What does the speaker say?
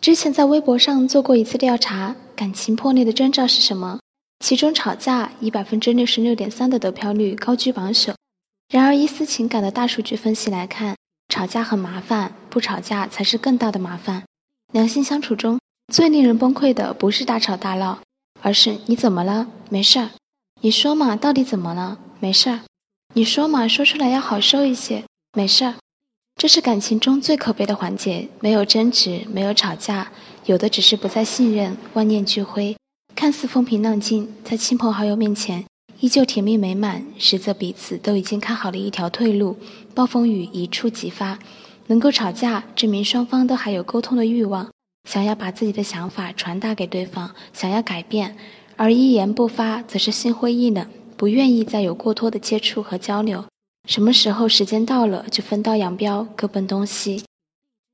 之前在微博上做过一次调查，感情破裂的征兆是什么？其中吵架以百分之六十六点三的得票率高居榜首。然而，依私情感的大数据分析来看，吵架很麻烦，不吵架才是更大的麻烦。两性相处中最令人崩溃的不是大吵大闹，而是你怎么了？没事儿。你说嘛，到底怎么了？没事儿。你说嘛，说出来要好受一些。没事儿。这是感情中最可悲的环节，没有争执，没有吵架，有的只是不再信任，万念俱灰。看似风平浪静，在亲朋好友面前依旧甜蜜美满，实则彼此都已经看好了一条退路，暴风雨一触即发。能够吵架，证明双方都还有沟通的欲望，想要把自己的想法传达给对方，想要改变；而一言不发，则是心灰意冷，不愿意再有过多的接触和交流。什么时候时间到了，就分道扬镳，各奔东西。